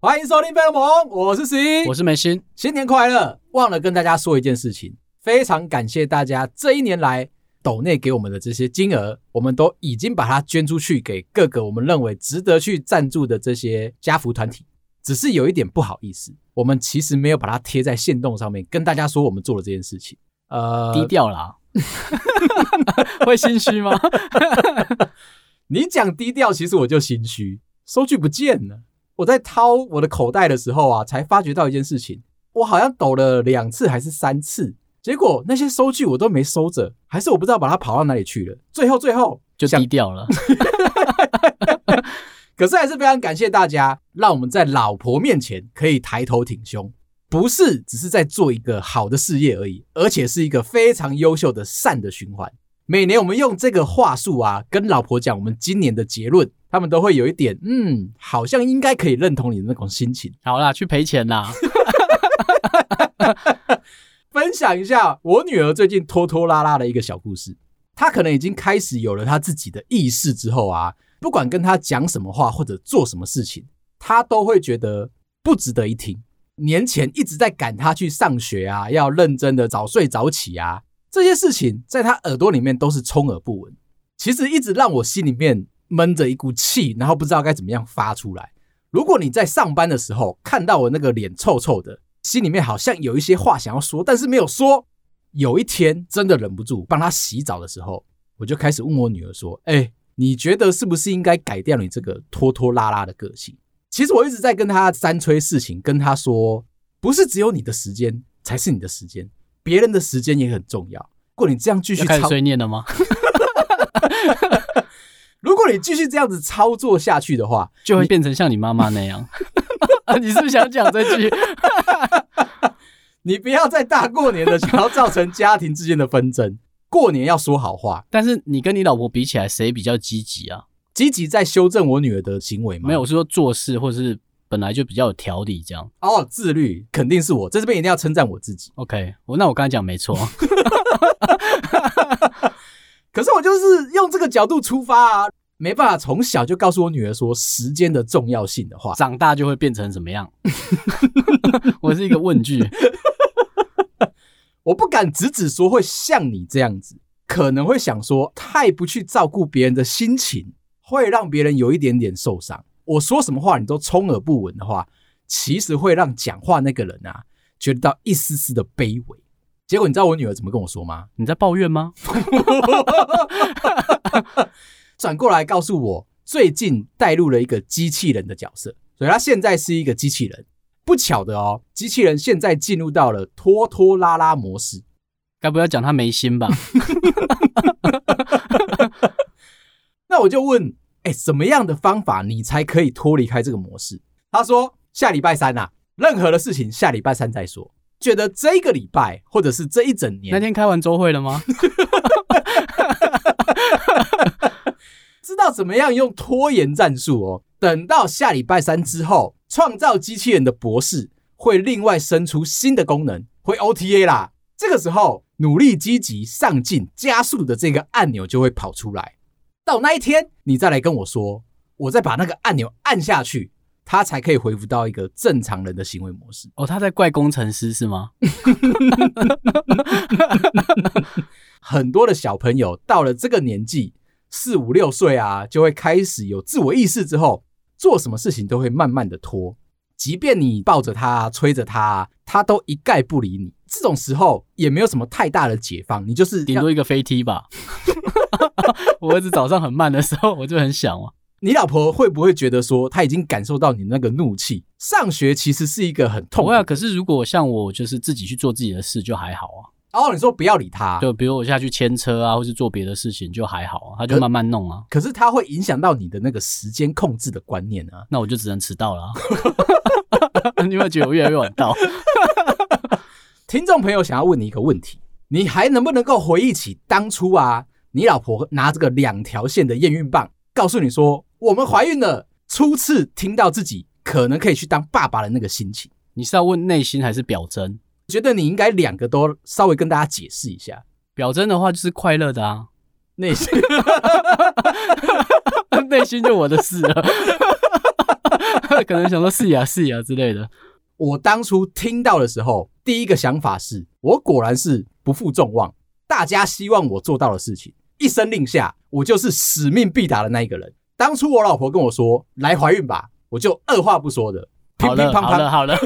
欢迎收听《飞龙盟》，我是十一，我是梅心，新年快乐！忘了跟大家说一件事情，非常感谢大家这一年来抖内给我们的这些金额，我们都已经把它捐出去给各个我们认为值得去赞助的这些家福团体。只是有一点不好意思，我们其实没有把它贴在线动上面，跟大家说我们做了这件事情。呃，低调啦，会心虚吗？你讲低调，其实我就心虚，收据不见了。我在掏我的口袋的时候啊，才发觉到一件事情，我好像抖了两次还是三次，结果那些收据我都没收着，还是我不知道把它跑到哪里去了。最后最后就低调了。可是还是非常感谢大家，让我们在老婆面前可以抬头挺胸，不是只是在做一个好的事业而已，而且是一个非常优秀的善的循环。每年我们用这个话术啊，跟老婆讲我们今年的结论。他们都会有一点，嗯，好像应该可以认同你的那种心情。好啦，去赔钱啦！分享一下我女儿最近拖拖拉拉的一个小故事。她可能已经开始有了她自己的意识之后啊，不管跟他讲什么话或者做什么事情，他都会觉得不值得一听。年前一直在赶他去上学啊，要认真的早睡早起啊，这些事情在他耳朵里面都是充耳不闻。其实一直让我心里面。闷着一股气，然后不知道该怎么样发出来。如果你在上班的时候看到我那个脸臭臭的，心里面好像有一些话想要说，但是没有说。有一天真的忍不住帮他洗澡的时候，我就开始问我女儿说：“哎，你觉得是不是应该改掉你这个拖拖拉拉的个性？”其实我一直在跟他三催四请，跟他说：“不是只有你的时间才是你的时间，别人的时间也很重要。如果你这样继续，开始碎念了吗？” 如果你继续这样子操作下去的话，就会变成像你妈妈那样。你 是不是想讲这句？你不要在大过年的想要造成家庭之间的纷争。过年要说好话，但是你跟你老婆比起来，谁比较积极啊？积极在修正我女儿的行为吗？没有，我是说做事，或者是本来就比较有条理这样。哦，自律肯定是我，在这边一定要称赞我自己。OK，我那我刚才讲没错。可是我就是用这个角度出发啊，没办法从小就告诉我女儿说时间的重要性的话，长大就会变成怎么样？我是一个问句，我不敢直指说会像你这样子，可能会想说太不去照顾别人的心情，会让别人有一点点受伤。我说什么话你都充耳不闻的话，其实会让讲话那个人啊觉得到一丝丝的卑微。结果你知道我女儿怎么跟我说吗？你在抱怨吗？转过来告诉我，最近带入了一个机器人的角色，所以她现在是一个机器人。不巧的哦，机器人现在进入到了拖拖拉拉模式。该不要讲他没心吧？那我就问，哎，什么样的方法你才可以脱离开这个模式？他说下礼拜三呐、啊，任何的事情下礼拜三再说。觉得这个礼拜或者是这一整年，那天开完周会了吗？知道怎么样用拖延战术哦。等到下礼拜三之后，创造机器人的博士会另外生出新的功能，会 OTA 啦。这个时候，努力、积极、上进、加速的这个按钮就会跑出来。到那一天，你再来跟我说，我再把那个按钮按下去。它才可以恢复到一个正常人的行为模式。哦，他在怪工程师是吗？很多的小朋友到了这个年纪，四五六岁啊，就会开始有自我意识之后，做什么事情都会慢慢的拖。即便你抱着他、催着他，他都一概不理你。这种时候也没有什么太大的解放，你就是顶多一个飞踢吧。我儿子早上很慢的时候，我就很想啊。你老婆会不会觉得说，她已经感受到你那个怒气？上学其实是一个很痛苦。啊，可是如果像我，就是自己去做自己的事，就还好啊。哦，你说不要理他，就比如我下去牵车啊，或是做别的事情，就还好啊，他就慢慢弄啊。可，是他会影响到你的那个时间控制的观念啊。那我就只能迟到了啊。你有没有觉得我越来越晚到？听众朋友想要问你一个问题：你还能不能够回忆起当初啊，你老婆拿这个两条线的验孕棒，告诉你说，我们怀孕了，初次听到自己可能可以去当爸爸的那个心情，你是要问内心还是表征？觉得你应该两个都稍微跟大家解释一下。表征的话就是快乐的啊，内心 内心就我的事了，可能想说是呀是呀之类的。我当初听到的时候，第一个想法是我果然是不负众望，大家希望我做到的事情，一声令下，我就是使命必达的那一个人。当初我老婆跟我说来怀孕吧，我就二话不说的，好了好了好了，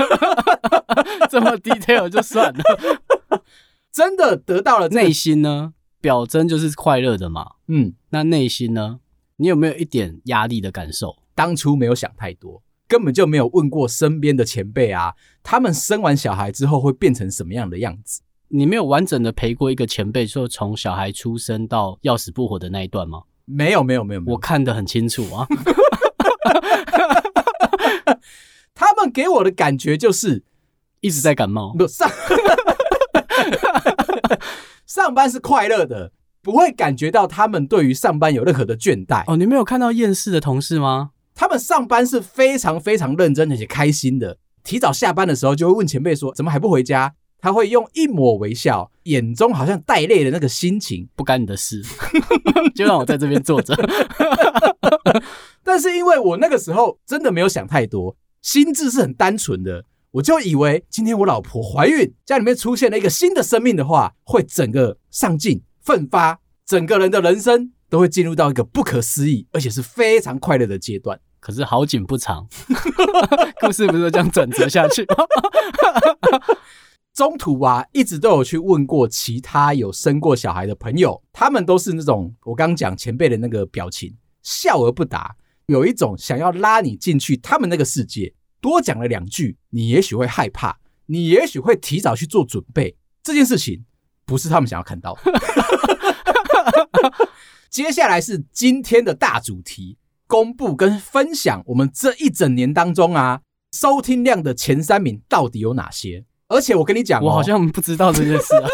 这么 detail 就算了。真的得到了内心呢？表征就是快乐的嘛。嗯，那内心呢？你有没有一点压力的感受？当初没有想太多，根本就没有问过身边的前辈啊，他们生完小孩之后会变成什么样的样子？你没有完整的陪过一个前辈，说从小孩出生到要死不活的那一段吗？没有，没有，没有，没有，我看得很清楚啊。他们给我的感觉就是一直在感冒，不上。上班是快乐的，不会感觉到他们对于上班有任何的倦怠。哦，你没有看到厌世的同事吗？他们上班是非常非常认真而且开心的。提早下班的时候，就会问前辈说：“怎么还不回家？”他会用一抹微笑，眼中好像带泪的那个心情，不干你的事，就让我在这边坐着。但是因为我那个时候真的没有想太多，心智是很单纯的。我就以为今天我老婆怀孕，家里面出现了一个新的生命的话，会整个上进奋发，整个人的人生都会进入到一个不可思议而且是非常快乐的阶段。可是好景不长，故事不是这样转折下去？中途啊，一直都有去问过其他有生过小孩的朋友，他们都是那种我刚讲前辈的那个表情，笑而不答，有一种想要拉你进去他们那个世界。多讲了两句，你也许会害怕，你也许会提早去做准备。这件事情不是他们想要看到的。接下来是今天的大主题，公布跟分享我们这一整年当中啊，收听量的前三名到底有哪些？而且我跟你讲哦，我好像不知道这件事啊。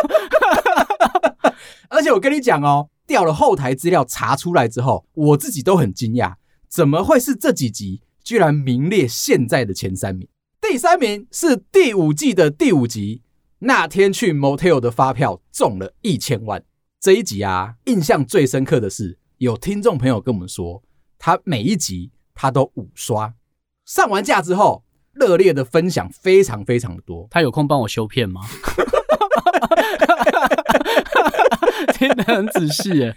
而且我跟你讲哦，调了后台资料查出来之后，我自己都很惊讶，怎么会是这几集？居然名列现在的前三名，第三名是第五季的第五集，那天去 motel 的发票中了一千万。这一集啊，印象最深刻的是有听众朋友跟我们说，他每一集他都五刷，上完架之后热烈的分享非常非常的多。他有空帮我修片吗？听得很仔细耶。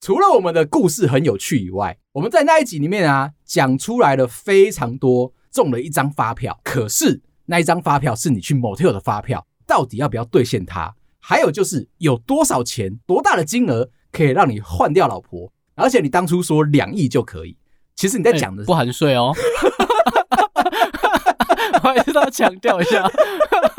除了我们的故事很有趣以外，我们在那一集里面啊，讲出来了非常多中了一张发票，可是那一张发票是你去 motel 的发票，到底要不要兑现它？还有就是有多少钱、多大的金额可以让你换掉老婆？而且你当初说两亿就可以，其实你在讲的不含税哦。我还是要强调一下，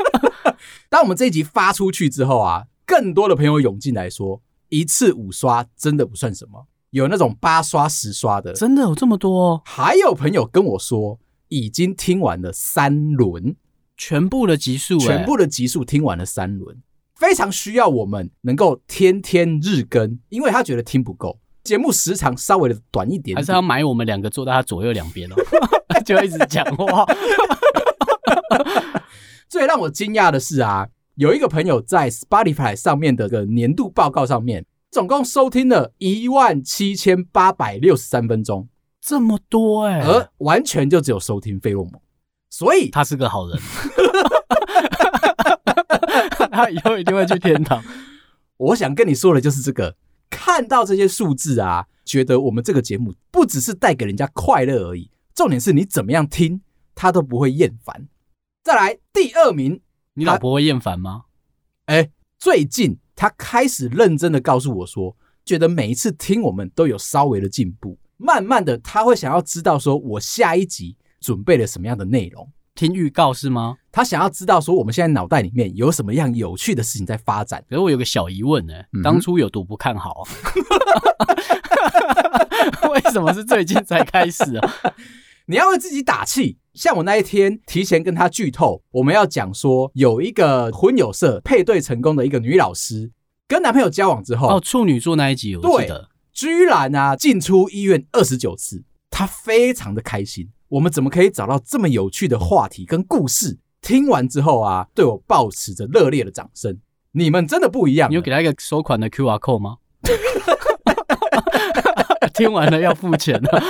当我们这一集发出去之后啊，更多的朋友涌进来说。一次五刷真的不算什么，有那种八刷十刷的，真的有这么多哦。还有朋友跟我说，已经听完了三轮，全部的集数，全部的集数听完了三轮，非常需要我们能够天天日更，因为他觉得听不够，节目时长稍微的短一点点，还是要买我们两个坐在他左右两边哦，就一直讲话。最让我惊讶的是啊。有一个朋友在 Spotify 上面的个年度报告上面，总共收听了一万七千八百六十三分钟，这么多哎、欸，而完全就只有收听费洛蒙，所以他是个好人，他以后一定会去天堂。我想跟你说的就是这个，看到这些数字啊，觉得我们这个节目不只是带给人家快乐而已，重点是你怎么样听，他都不会厌烦。再来第二名。你老婆会厌烦吗？哎，最近她开始认真的告诉我说，觉得每一次听我们都有稍微的进步。慢慢的，她会想要知道说我下一集准备了什么样的内容。听预告是吗？他想要知道说我们现在脑袋里面有什么样有趣的事情在发展。可是我有个小疑问呢、欸，当初有多不看好？为什么是最近才开始啊？你要为自己打气。像我那一天提前跟他剧透，我们要讲说有一个婚友社配对成功的一个女老师，跟男朋友交往之后，哦，处女座那一集我记得，居然啊进出医院二十九次，她非常的开心。我们怎么可以找到这么有趣的话题跟故事，听完之后啊，对我抱持着热烈的掌声。你们真的不一样。你有给他一个收款的 QR code 吗？听完了要付钱了。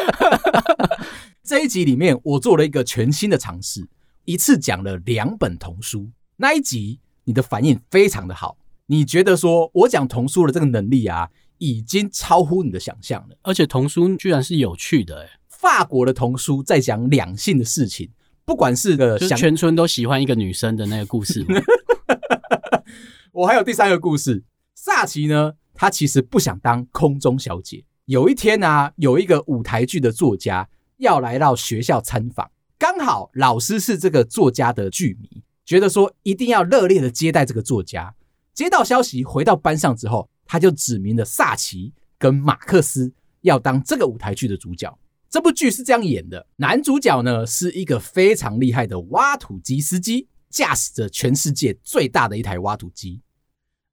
这一集里面，我做了一个全新的尝试，一次讲了两本童书。那一集你的反应非常的好，你觉得说我讲童书的这个能力啊，已经超乎你的想象了。而且童书居然是有趣的，诶法国的童书在讲两性的事情，不管是个就是全村都喜欢一个女生的那个故事。我还有第三个故事，萨奇呢，他其实不想当空中小姐。有一天啊，有一个舞台剧的作家要来到学校参访，刚好老师是这个作家的剧迷，觉得说一定要热烈的接待这个作家。接到消息，回到班上之后，他就指明了萨奇跟马克思要当这个舞台剧的主角。这部剧是这样演的：男主角呢是一个非常厉害的挖土机司机，驾驶着全世界最大的一台挖土机。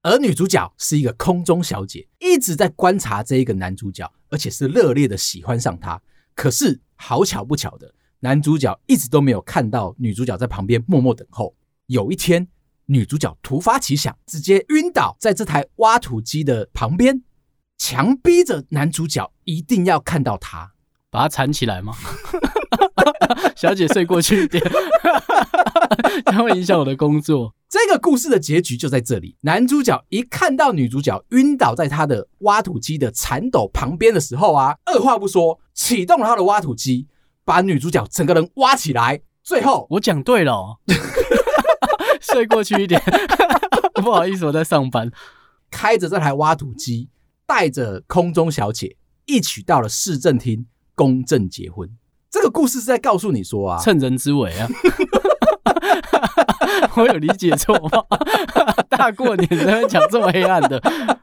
而女主角是一个空中小姐，一直在观察这一个男主角，而且是热烈的喜欢上他。可是好巧不巧的，男主角一直都没有看到女主角在旁边默默等候。有一天，女主角突发奇想，直接晕倒在这台挖土机的旁边，强逼着男主角一定要看到她，把她缠起来吗？小姐睡过去一点，它会影响我的工作。这个故事的结局就在这里。男主角一看到女主角晕倒在他的挖土机的铲斗旁边的时候啊，二话不说，启动了他的挖土机，把女主角整个人挖起来。最后，我讲对了哦，睡过去一点，不好意思，我在上班。开着这台挖土机，带着空中小姐一起到了市政厅公证结婚。这个故事是在告诉你说啊，趁人之危啊。我有理解错吗？大过年在讲这么黑暗的，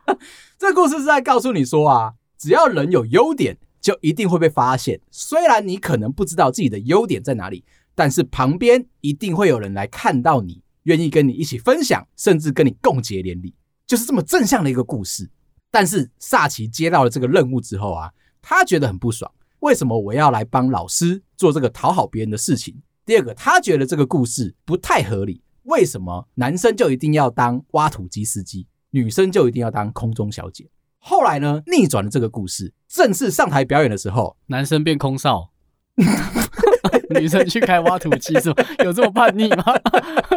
这故事是在告诉你说啊，只要人有优点，就一定会被发现。虽然你可能不知道自己的优点在哪里，但是旁边一定会有人来看到你，愿意跟你一起分享，甚至跟你共结连理，就是这么正向的一个故事。但是萨奇接到了这个任务之后啊，他觉得很不爽，为什么我要来帮老师做这个讨好别人的事情？第二个，他觉得这个故事不太合理。为什么男生就一定要当挖土机司机，女生就一定要当空中小姐？后来呢，逆转了这个故事，正式上台表演的时候，男生变空少，女生去开挖土机，是吗？有这么叛逆吗？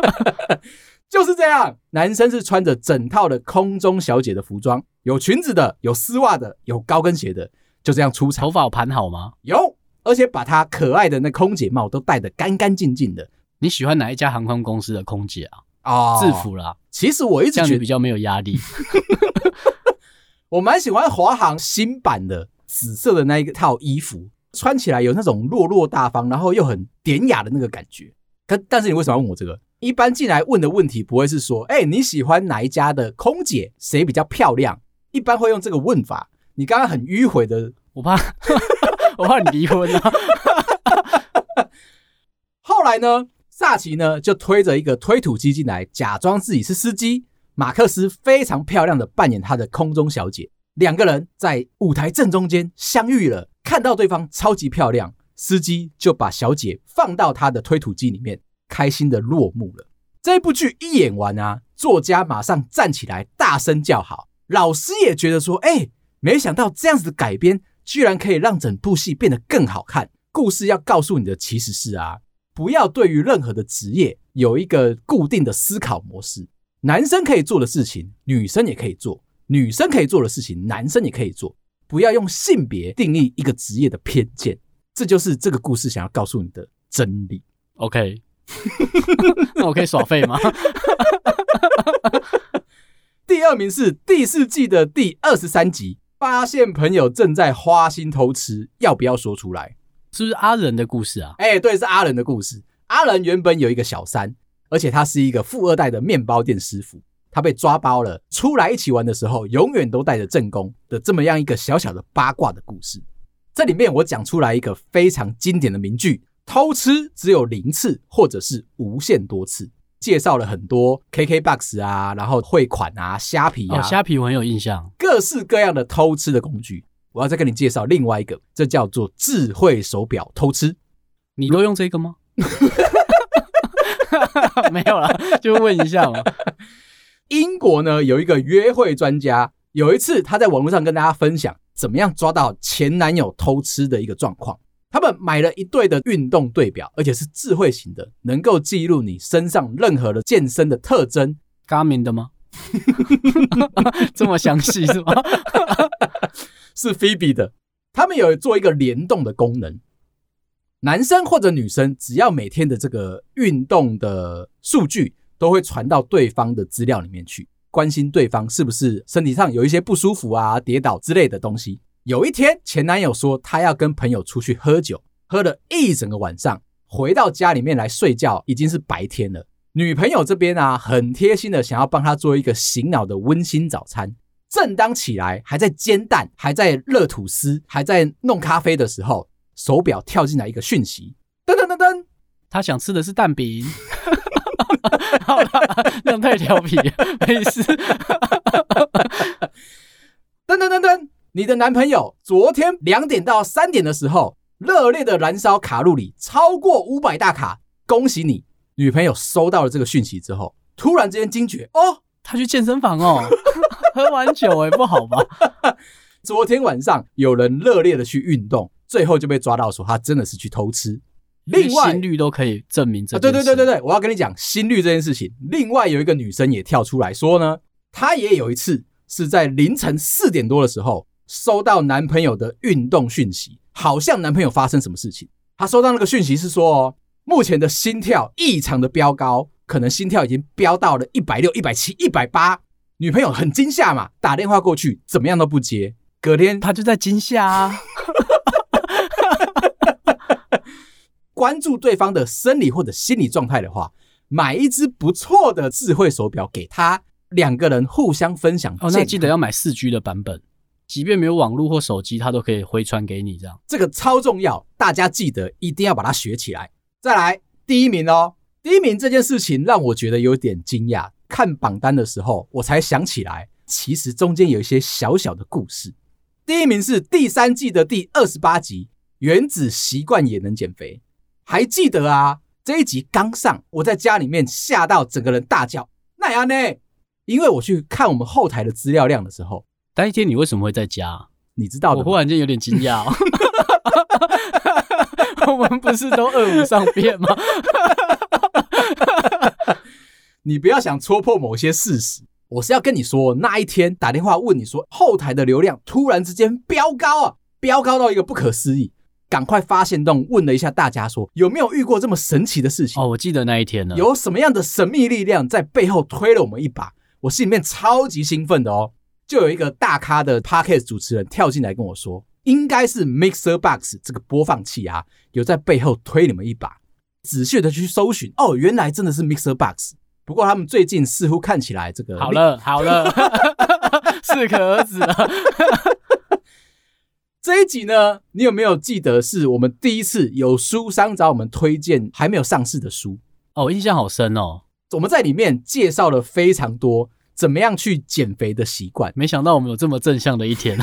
就是这样，男生是穿着整套的空中小姐的服装，有裙子的，有丝袜的，有高跟鞋的，就这样出场。头发有盘好吗？有。而且把她可爱的那空姐帽都戴得干干净净的。你喜欢哪一家航空公司的空姐啊？哦，制服啦。其实我一直觉得比较没有压力。我蛮喜欢华航新版的紫色的那一套衣服，穿起来有那种落落大方，然后又很典雅的那个感觉。可但是你为什么要问我这个？一般进来问的问题不会是说，哎，你喜欢哪一家的空姐？谁比较漂亮？一般会用这个问法。你刚刚很迂回的，我怕。我怕你离婚啊！后来呢，萨奇呢就推着一个推土机进来，假装自己是司机。马克思非常漂亮的扮演他的空中小姐，两个人在舞台正中间相遇了。看到对方超级漂亮，司机就把小姐放到他的推土机里面，开心的落幕了。这部剧一演完啊，作家马上站起来大声叫好，老师也觉得说：“哎，没想到这样子的改编。”居然可以让整部戏变得更好看。故事要告诉你的其实是啊，不要对于任何的职业有一个固定的思考模式。男生可以做的事情，女生也可以做；女生可以做的事情，男生也可以做。不要用性别定义一个职业的偏见。这就是这个故事想要告诉你的真理。OK，那我可以耍废吗？第二名是第四季的第二十三集。发现朋友正在花心偷吃，要不要说出来？是不是阿仁的故事啊？哎，对，是阿仁的故事。阿仁原本有一个小三，而且他是一个富二代的面包店师傅。他被抓包了，出来一起玩的时候，永远都带着正宫的这么样一个小小的八卦的故事。这里面我讲出来一个非常经典的名句：偷吃只有零次，或者是无限多次。介绍了很多 KKBOX 啊，然后汇款啊，虾皮啊，虾皮我很有印象，各式各样的偷吃的工具。我要再跟你介绍另外一个，这叫做智慧手表偷吃。你都用这个吗？没有啦，就问一下嘛。英国呢有一个约会专家，有一次他在网络上跟大家分享怎么样抓到前男友偷吃的一个状况。他们买了一对的运动对表，而且是智慧型的，能够记录你身上任何的健身的特征。Garmin 的吗？这么详细是吗？是 Phoebe 的。他们有做一个联动的功能，男生或者女生只要每天的这个运动的数据都会传到对方的资料里面去，关心对方是不是身体上有一些不舒服啊、跌倒之类的东西。有一天，前男友说他要跟朋友出去喝酒，喝了一整个晚上，回到家里面来睡觉，已经是白天了。女朋友这边啊，很贴心的想要帮他做一个醒脑的温馨早餐。正当起来，还在煎蛋，还在热吐司，还在弄咖啡的时候，手表跳进来一个讯息，噔噔噔噔，他想吃的是蛋饼。好了，这样太调皮了，没事。噔噔噔噔。你的男朋友昨天两点到三点的时候，热烈的燃烧卡路里超过五百大卡，恭喜你！女朋友收到了这个讯息之后，突然之间惊觉，哦，他去健身房哦，喝完酒哎、欸、不好吧？昨天晚上有人热烈的去运动，最后就被抓到说他真的是去偷吃。另外，心率都可以证明这、啊。对对对对对，我要跟你讲心率这件事情。另外有一个女生也跳出来说呢，她也有一次是在凌晨四点多的时候。收到男朋友的运动讯息，好像男朋友发生什么事情。他收到那个讯息是说，哦，目前的心跳异常的飙高，可能心跳已经飙到了一百六、一百七、一百八。女朋友很惊吓嘛，打电话过去，怎么样都不接。隔天她就在惊吓啊。关注对方的生理或者心理状态的话，买一只不错的智慧手表给他，两个人互相分享。哦，那记得要买四 G 的版本。即便没有网络或手机，它都可以回传给你。这样，这个超重要，大家记得一定要把它学起来。再来，第一名哦，第一名这件事情让我觉得有点惊讶。看榜单的时候，我才想起来，其实中间有一些小小的故事。第一名是第三季的第二十八集《原子习惯也能减肥》，还记得啊？这一集刚上，我在家里面吓到整个人大叫：“那样呢？”因为我去看我们后台的资料量的时候。那一天你为什么会在家？你知道的。我忽然间有点惊讶。我们不是都二五上变吗？你不要想戳破某些事实。我是要跟你说，那一天打电话问你说，后台的流量突然之间飙高啊，飙高到一个不可思议。赶快发现动问了一下大家说，有没有遇过这么神奇的事情？哦，我记得那一天呢。有什么样的神秘力量在背后推了我们一把？我心里面超级兴奋的哦。就有一个大咖的 Podcast 主持人跳进来跟我说，应该是 Mixer Box 这个播放器啊，有在背后推你们一把。仔细的去搜寻，哦，原来真的是 Mixer Box。不过他们最近似乎看起来这个好了好了，适可而止了。这一集呢，你有没有记得是我们第一次有书商找我们推荐还没有上市的书？哦，印象好深哦。我们在里面介绍了非常多。怎么样去减肥的习惯？没想到我们有这么正向的一天。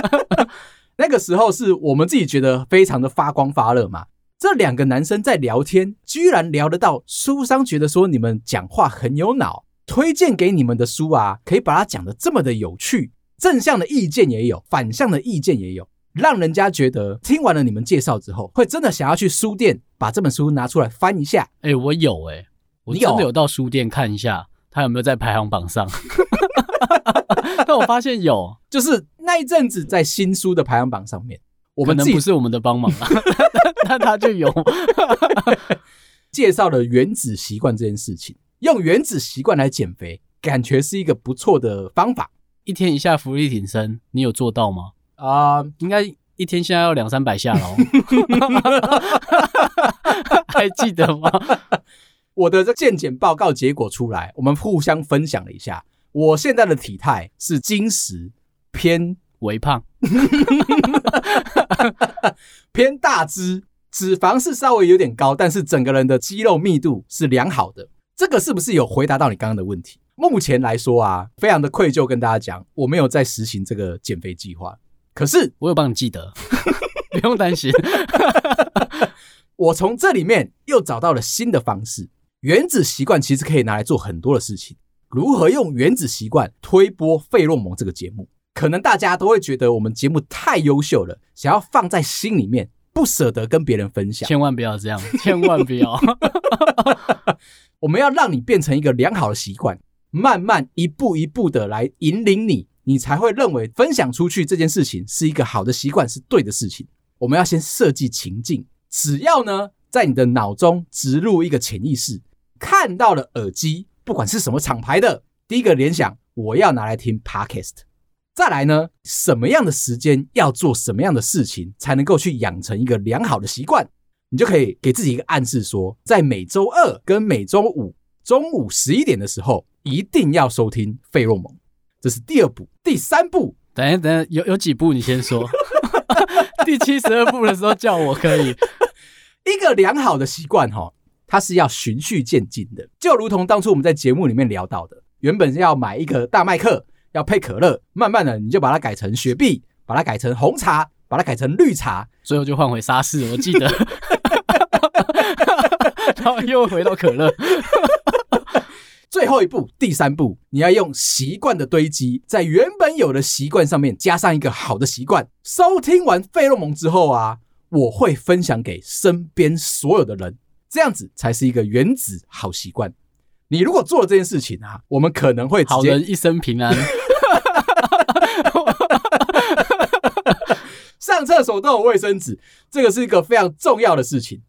那个时候是我们自己觉得非常的发光发热嘛。这两个男生在聊天，居然聊得到书商觉得说你们讲话很有脑，推荐给你们的书啊，可以把它讲得这么的有趣，正向的意见也有，反向的意见也有，让人家觉得听完了你们介绍之后，会真的想要去书店把这本书拿出来翻一下。哎、欸，我有哎、欸，我真的有到书店看一下。他有没有在排行榜上？但我发现有，就是那一阵子在新书的排行榜上面，我们可能不是我们的帮忙，但他就有 介绍了原子习惯这件事情。用原子习惯来减肥，感觉是一个不错的方法。一天一下浮力挺身，你有做到吗？啊、uh，应该一天现在要两三百下了，还记得吗？我的这健检报告结果出来，我们互相分享了一下。我现在的体态是精实偏微胖，偏大只，脂肪是稍微有点高，但是整个人的肌肉密度是良好的。这个是不是有回答到你刚刚的问题？目前来说啊，非常的愧疚跟大家讲，我没有在实行这个减肥计划。可是我有帮你记得，不用担心。我从这里面又找到了新的方式。原子习惯其实可以拿来做很多的事情。如何用原子习惯推波费洛蒙这个节目？可能大家都会觉得我们节目太优秀了，想要放在心里面，不舍得跟别人分享。千万不要这样，千万不要。我们要让你变成一个良好的习惯，慢慢一步一步的来引领你，你才会认为分享出去这件事情是一个好的习惯，是对的事情。我们要先设计情境，只要呢，在你的脑中植入一个潜意识，看到了耳机，不管是什么厂牌的，第一个联想，我要拿来听 Podcast。再来呢，什么样的时间要做什么样的事情，才能够去养成一个良好的习惯？你就可以给自己一个暗示说，在每周二跟每周五中午十一点的时候，一定要收听费洛蒙。这是第二步，第三步，等一下，等一下，有有几步你先说。第七十二步的时候叫我可以。一个良好的习惯，哈，它是要循序渐进的，就如同当初我们在节目里面聊到的，原本是要买一个大麦克，要配可乐，慢慢的你就把它改成雪碧，把它改成红茶，把它改成绿茶，最后就换回沙士，我记得，然后又回到可乐。最后一步，第三步，你要用习惯的堆积，在原本有的习惯上面加上一个好的习惯。收听完费洛蒙之后啊，我会分享给身边所有的人，这样子才是一个原子好习惯。你如果做了这件事情啊，我们可能会好人一生平安。上厕所都有卫生纸，这个是一个非常重要的事情。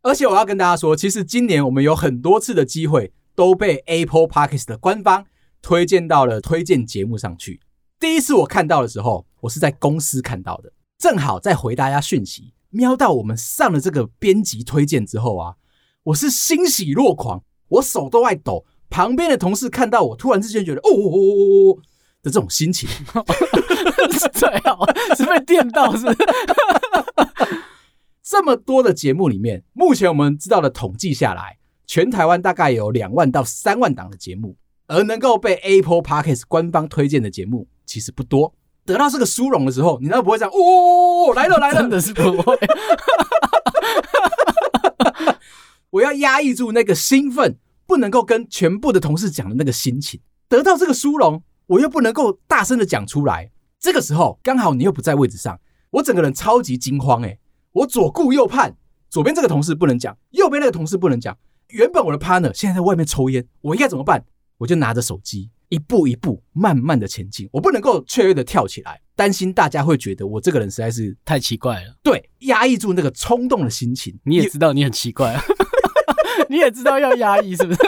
而且我要跟大家说，其实今年我们有很多次的机会。都被 Apple Podcast 的官方推荐到了推荐节目上去。第一次我看到的时候，我是在公司看到的，正好在回大家讯息，瞄到我们上了这个编辑推荐之后啊，我是欣喜若狂，我手都在抖。旁边的同事看到我，突然之间觉得哦哦哦哦哦的这种心情，最好是被电到是不是？这么多的节目里面，目前我们知道的统计下来。全台湾大概有两万到三万档的节目，而能够被 Apple Podcast 官方推荐的节目其实不多。得到这个殊荣的时候，你难道不会这样？哦，来了来了，真的是不会。我要压抑住那个兴奋，不能够跟全部的同事讲的那个心情。得到这个殊荣，我又不能够大声的讲出来。这个时候刚好你又不在位置上，我整个人超级惊慌诶，我左顾右盼，左边这个同事不能讲，右边那个同事不能讲。原本我的 partner 现在在外面抽烟，我应该怎么办？我就拿着手机，一步一步慢慢的前进。我不能够雀跃的跳起来，担心大家会觉得我这个人实在是太奇怪了。对，压抑住那个冲动的心情。你也知道你很奇怪，你也知道要压抑，是不是？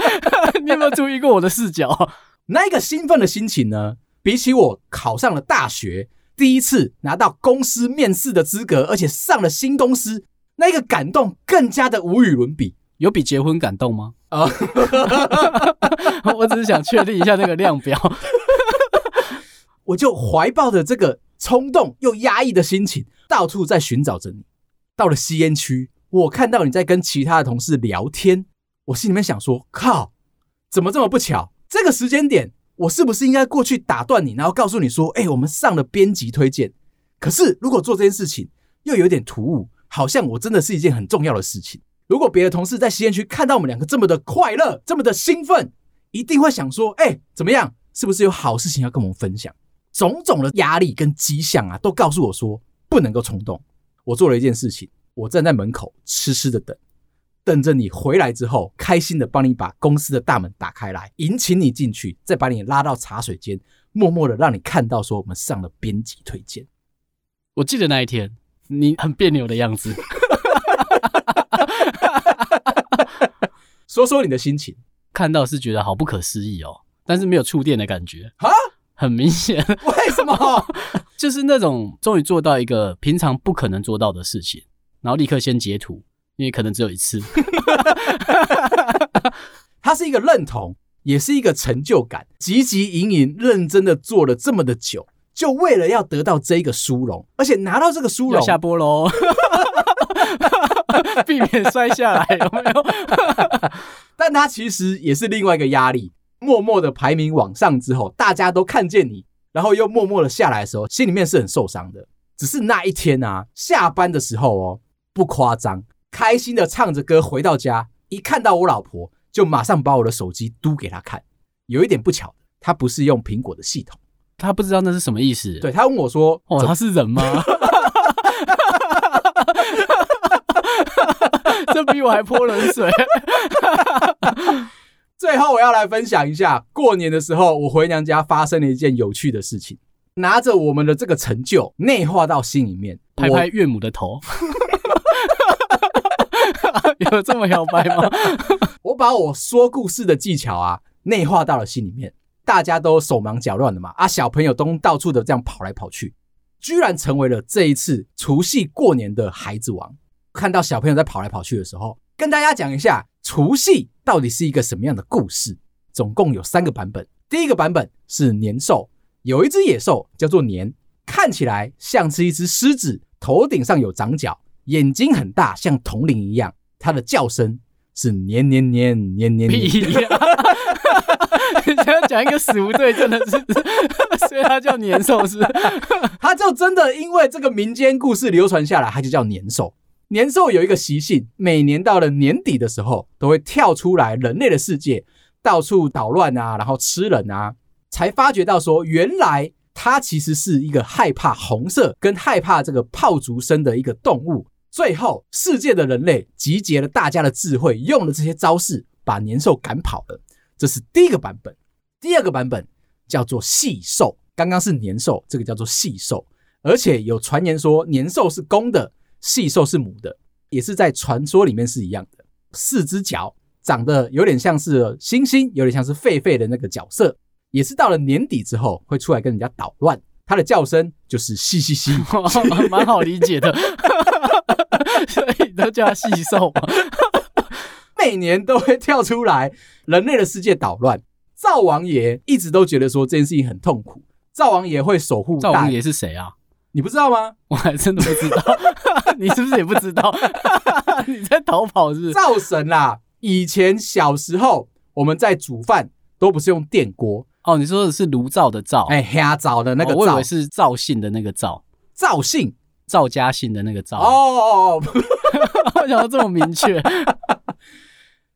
你有没有注意过我的视角？那一个兴奋的心情呢？比起我考上了大学，第一次拿到公司面试的资格，而且上了新公司，那个感动更加的无与伦比。有比结婚感动吗？啊，我只是想确定一下那个量表。我就怀抱着这个冲动又压抑的心情，到处在寻找着你。到了吸烟区，我看到你在跟其他的同事聊天，我心里面想说：靠，怎么这么不巧？这个时间点，我是不是应该过去打断你，然后告诉你说：哎，我们上了编辑推荐。可是如果做这件事情又有点突兀，好像我真的是一件很重要的事情。如果别的同事在吸烟区看到我们两个这么的快乐，这么的兴奋，一定会想说：“哎，怎么样？是不是有好事情要跟我们分享？”种种的压力跟迹象啊，都告诉我说不能够冲动。我做了一件事情，我站在门口痴痴的等，等着你回来之后，开心的帮你把公司的大门打开来，迎请你进去，再把你拉到茶水间，默默的让你看到说我们上了编辑推荐。我记得那一天，你很别扭的样子。说说你的心情，看到是觉得好不可思议哦，但是没有触电的感觉啊，很明显。为什么？就是那种终于做到一个平常不可能做到的事情，然后立刻先截图，因为可能只有一次。它是一个认同，也是一个成就感，汲汲营营、认真的做了这么的久，就为了要得到这一个殊荣，而且拿到这个殊荣，下播喽。避免摔下来，有没有？但他其实也是另外一个压力。默默的排名往上之后，大家都看见你，然后又默默的下来的时候，心里面是很受伤的。只是那一天啊，下班的时候哦，不夸张，开心的唱着歌回到家，一看到我老婆，就马上把我的手机嘟给她看。有一点不巧，她不是用苹果的系统，她不知道那是什么意思。对，她问我说：“哦，他是人吗？” 这比我还泼冷水。最后，我要来分享一下过年的时候，我回娘家发生了一件有趣的事情。拿着我们的这个成就，内化到心里面，拍拍岳母的头。有这么摇摆吗？我把我说故事的技巧啊，内化到了心里面。大家都手忙脚乱的嘛，啊，小朋友都到处的这样跑来跑去，居然成为了这一次除夕过年的孩子王。看到小朋友在跑来跑去的时候，跟大家讲一下除夕到底是一个什么样的故事。总共有三个版本。第一个版本是年兽，有一只野兽叫做年，看起来像是一只狮子，头顶上有长角，眼睛很大，像铜铃一样。它的叫声是年年年年年年。你这样讲一个死无对证的是，所以它叫年兽是？它就真的因为这个民间故事流传下来，它就叫年兽。年兽有一个习性，每年到了年底的时候，都会跳出来人类的世界，到处捣乱啊，然后吃人啊。才发觉到说，原来它其实是一个害怕红色跟害怕这个炮竹声的一个动物。最后，世界的人类集结了大家的智慧，用了这些招式，把年兽赶跑了。这是第一个版本。第二个版本叫做细兽，刚刚是年兽，这个叫做细兽，而且有传言说年兽是公的。细兽是母的，也是在传说里面是一样的。四只脚，长得有点像是猩猩，有点像是狒狒的那个角色，也是到了年底之后会出来跟人家捣乱。它的叫声就是嘻嘻嘻，蛮好理解的，所以都叫它细兽嘛。每年都会跳出来，人类的世界捣乱。灶王爷一直都觉得说这件事情很痛苦。灶王爷会守护。灶王爷是谁啊？你不知道吗？我还真的不知道。你是不是也不知道？你在逃跑是不是？灶神啦！以前小时候我们在煮饭都不是用电锅哦。你说的是炉灶的灶，哎，黑灶的那个灶，我以为是赵姓的那个灶，赵姓赵家姓的那个赵。哦，为什么这么明确？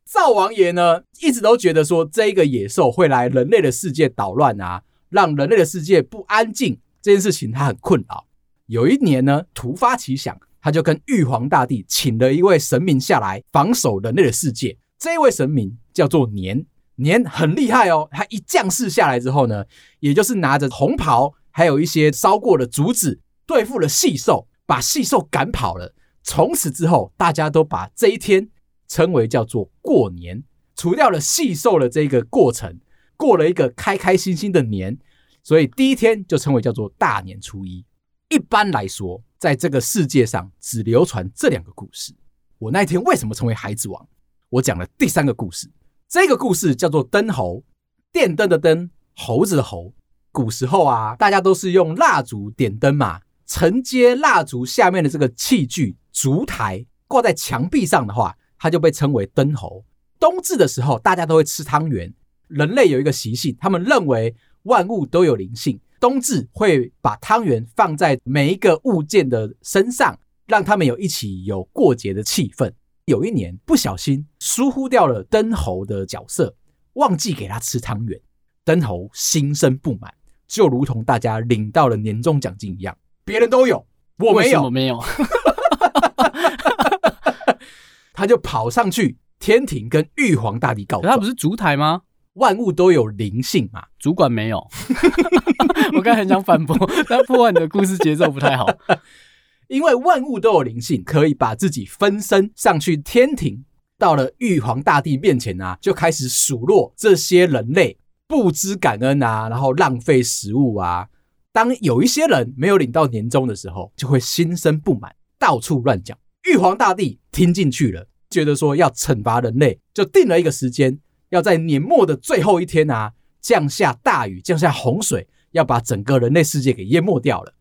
灶王爷呢，一直都觉得说这个野兽会来人类的世界捣乱啊，让人类的世界不安静，这件事情他很困扰。有一年呢，突发奇想，他就跟玉皇大帝请了一位神明下来防守人类的世界。这一位神明叫做年，年很厉害哦。他一降世下来之后呢，也就是拿着红袍，还有一些烧过的竹子，对付了细兽，把细兽赶跑了。从此之后，大家都把这一天称为叫做过年，除掉了细兽的这个过程，过了一个开开心心的年，所以第一天就称为叫做大年初一。一般来说，在这个世界上只流传这两个故事。我那一天为什么成为孩子王？我讲了第三个故事。这个故事叫做灯猴，电灯的灯，猴子的猴。古时候啊，大家都是用蜡烛点灯嘛，承接蜡烛下面的这个器具烛台挂在墙壁上的话，它就被称为灯猴。冬至的时候，大家都会吃汤圆。人类有一个习性，他们认为万物都有灵性。冬至会把汤圆放在每一个物件的身上，让他们有一起有过节的气氛。有一年不小心疏忽掉了灯猴的角色，忘记给他吃汤圆，灯猴心生不满，就如同大家领到了年终奖金一样，别人都有，我没有，我没有，他就跑上去天庭跟玉皇大帝告状。他不是烛台吗？万物都有灵性嘛，主管没有。我刚才很想反驳，但破坏你的故事节奏不太好。因为万物都有灵性，可以把自己分身上去天庭，到了玉皇大帝面前啊，就开始数落这些人类不知感恩啊，然后浪费食物啊。当有一些人没有领到年终的时候，就会心生不满，到处乱讲。玉皇大帝听进去了，觉得说要惩罚人类，就定了一个时间。要在年末的最后一天啊，降下大雨，降下洪水，要把整个人类世界给淹没掉了。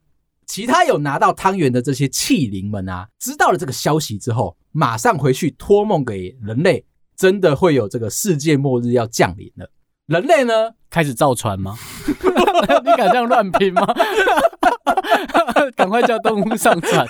其他有拿到汤圆的这些器灵们啊，知道了这个消息之后，马上回去托梦给人类，真的会有这个世界末日要降临了。人类呢，开始造船吗？你敢这样乱拼吗？赶快叫动物上船。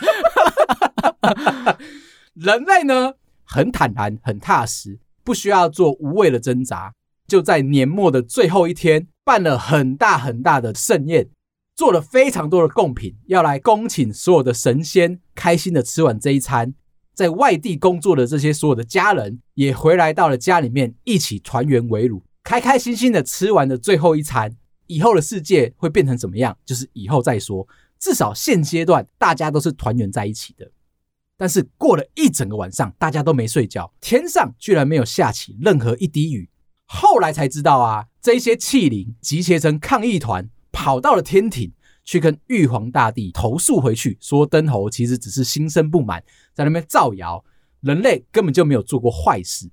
人类呢？很坦然、很踏实，不需要做无谓的挣扎，就在年末的最后一天办了很大很大的盛宴，做了非常多的贡品，要来恭请所有的神仙开心的吃完这一餐。在外地工作的这些所有的家人也回来到了家里面，一起团圆围炉，开开心心的吃完了最后一餐。以后的世界会变成怎么样？就是以后再说。至少现阶段大家都是团圆在一起的。但是过了一整个晚上，大家都没睡觉，天上居然没有下起任何一滴雨。后来才知道啊，这些气灵集结成抗议团，跑到了天庭。去跟玉皇大帝投诉回去，说灯猴其实只是心生不满，在那边造谣，人类根本就没有做过坏事。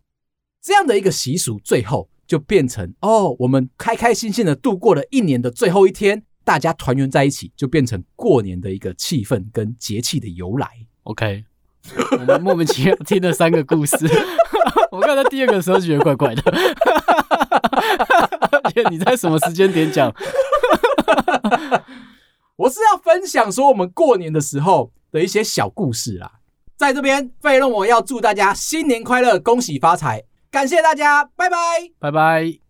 这样的一个习俗，最后就变成哦，我们开开心心的度过了一年的最后一天，大家团圆在一起，就变成过年的一个气氛跟节气的由来。OK，我们莫名其妙听了三个故事，我刚才第二个时候觉得怪怪的，你在什么时间点讲？我是要分享说我们过年的时候的一些小故事啦，在这边费洛蒙要祝大家新年快乐，恭喜发财，感谢大家，拜拜，拜拜。